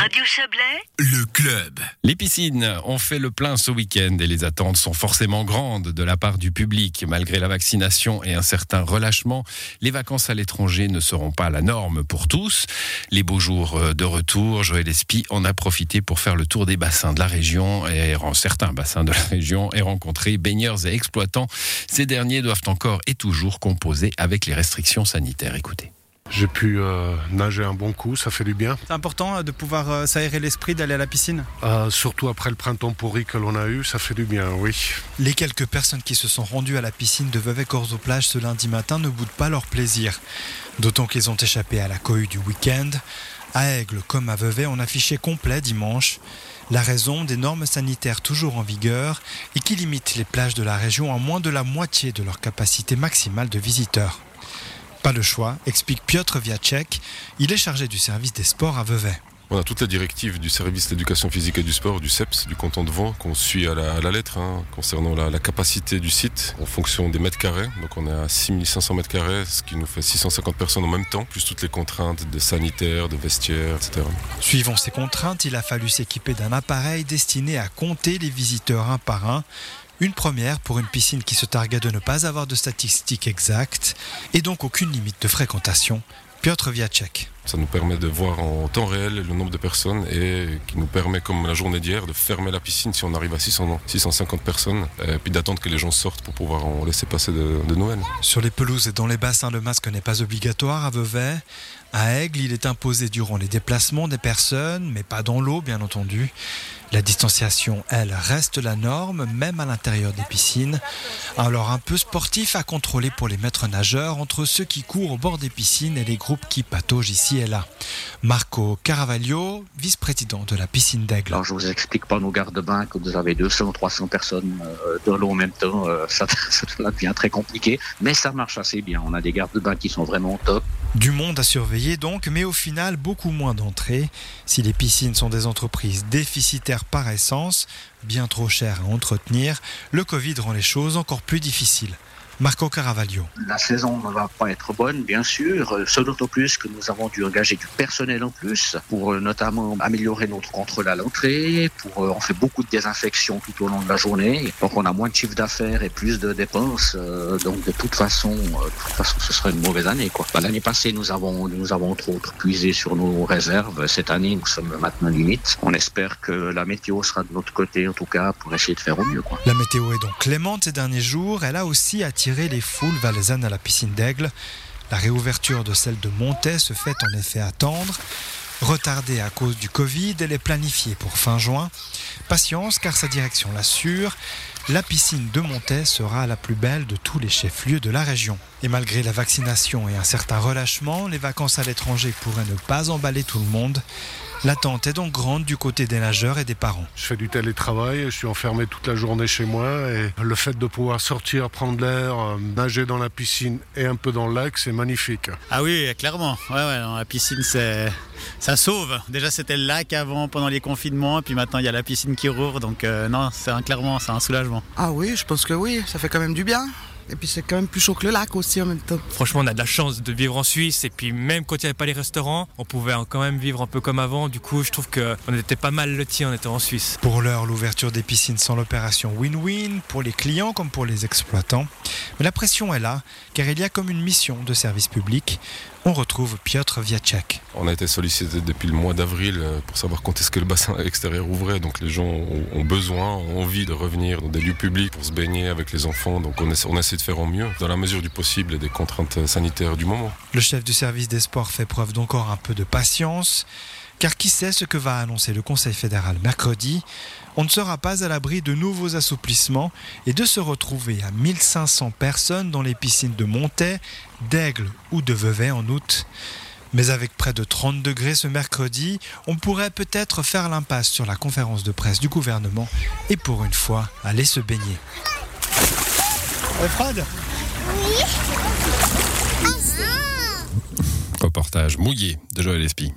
Radio Chablais, le club. Les piscines ont fait le plein ce week-end et les attentes sont forcément grandes de la part du public. Malgré la vaccination et un certain relâchement, les vacances à l'étranger ne seront pas la norme pour tous. Les beaux jours de retour, Joël Espy en a profité pour faire le tour des bassins de la région et certains bassins de la région et rencontrer baigneurs et exploitants. Ces derniers doivent encore et toujours composer avec les restrictions sanitaires. Écoutez. J'ai pu euh, nager un bon coup, ça fait du bien. C'est important euh, de pouvoir euh, s'aérer l'esprit, d'aller à la piscine? Euh, surtout après le printemps pourri que l'on a eu, ça fait du bien, oui. Les quelques personnes qui se sont rendues à la piscine de Vevey-Corse-aux-Plages ce lundi matin ne boudent pas leur plaisir. D'autant qu'ils ont échappé à la cohue du week-end. À Aigle comme à Vevey, on affichait complet dimanche. La raison des normes sanitaires toujours en vigueur et qui limitent les plages de la région à moins de la moitié de leur capacité maximale de visiteurs. Pas le choix, explique Piotr Viacek. Il est chargé du service des sports à Vevey. On a toute la directive du service d'éducation physique et du sport, du CEPS, du canton de Vaud, qu'on suit à la, à la lettre, hein, concernant la, la capacité du site en fonction des mètres carrés. Donc on est à 6500 mètres carrés, ce qui nous fait 650 personnes en même temps, plus toutes les contraintes de sanitaire, de vestiaire, etc. Suivant ces contraintes, il a fallu s'équiper d'un appareil destiné à compter les visiteurs un par un. Une première pour une piscine qui se targuait de ne pas avoir de statistiques exactes et donc aucune limite de fréquentation. Piotr Viacek. Ça nous permet de voir en temps réel le nombre de personnes et qui nous permet, comme la journée d'hier, de fermer la piscine si on arrive à 600, 650 personnes, et puis d'attendre que les gens sortent pour pouvoir en laisser passer de, de Noël. Sur les pelouses et dans les bassins, le masque n'est pas obligatoire à Vevey. À Aigle, il est imposé durant les déplacements des personnes, mais pas dans l'eau, bien entendu. La distanciation, elle, reste la norme, même à l'intérieur des piscines. Alors un peu sportif à contrôler pour les maîtres nageurs entre ceux qui courent au bord des piscines et les groupes qui pataugent ici et là. Marco Caravaglio, vice-président de la piscine d'Aigle. Alors je vous explique pas nos gardes-bains que vous avez 200 ou 300 personnes euh, dans l'eau en même temps, euh, ça, ça devient très compliqué, mais ça marche assez bien. On a des gardes-bains qui sont vraiment top. Du monde à surveiller donc, mais au final beaucoup moins d'entrées. Si les piscines sont des entreprises déficitaires par essence, bien trop chères à entretenir, le Covid rend les choses encore plus difficiles. Marco Caravaglio. La saison ne va pas être bonne, bien sûr, ce d'autant plus que nous avons dû engager du personnel en plus pour euh, notamment améliorer notre contrôle à l'entrée, pour euh, on fait beaucoup de désinfection tout au long de la journée, donc on a moins de chiffre d'affaires et plus de dépenses, euh, donc de toute façon, de toute façon, ce serait une mauvaise année quoi. Bah, L'année passée, nous avons nous avons entre autres puisé sur nos réserves. Cette année, nous sommes maintenant limite. On espère que la météo sera de notre côté en tout cas pour essayer de faire au mieux quoi. La météo est donc clémente ces derniers jours. Elle a aussi attiré les foules valaisannes à la piscine d'Aigle. La réouverture de celle de Montet se fait en effet attendre. Retardée à cause du Covid, elle est planifiée pour fin juin. Patience, car sa direction l'assure, la piscine de Montet sera la plus belle de tous les chefs-lieux de la région. Et malgré la vaccination et un certain relâchement, les vacances à l'étranger pourraient ne pas emballer tout le monde. L'attente est donc grande du côté des nageurs et des parents. Je fais du télétravail, je suis enfermé toute la journée chez moi et le fait de pouvoir sortir, prendre l'air, euh, nager dans la piscine et un peu dans le lac, c'est magnifique. Ah oui, clairement. Ouais, ouais, la piscine, c'est ça sauve. Déjà, c'était le lac avant, pendant les confinements, puis maintenant il y a la piscine qui rouvre, donc euh, non, c'est un, clairement, c'est un soulagement. Ah oui, je pense que oui, ça fait quand même du bien. Et puis c'est quand même plus chaud que le lac aussi en même temps. Franchement, on a de la chance de vivre en Suisse et puis même quand il n'y avait pas les restaurants, on pouvait quand même vivre un peu comme avant. Du coup, je trouve qu'on était pas mal lotis en étant en Suisse. Pour l'heure, l'ouverture des piscines sans l'opération win-win pour les clients comme pour les exploitants. Mais la pression est là, car il y a comme une mission de service public. On retrouve Piotr Viacek. On a été sollicité depuis le mois d'avril euh, pour savoir quand est-ce que le bassin extérieur ouvrait. Donc les gens ont, ont besoin, ont envie de revenir dans des lieux publics pour se baigner avec les enfants. Donc on essaie, on essaie faire au mieux, dans la mesure du possible et des contraintes sanitaires du moment. Le chef du service des sports fait preuve d'encore un peu de patience, car qui sait ce que va annoncer le Conseil fédéral mercredi? On ne sera pas à l'abri de nouveaux assouplissements et de se retrouver à 1500 personnes dans les piscines de Montet, d'Aigle ou de Vevey en août. Mais avec près de 30 degrés ce mercredi, on pourrait peut-être faire l'impasse sur la conférence de presse du gouvernement et pour une fois aller se baigner. Fred Reportage mouillé de Joël Espy.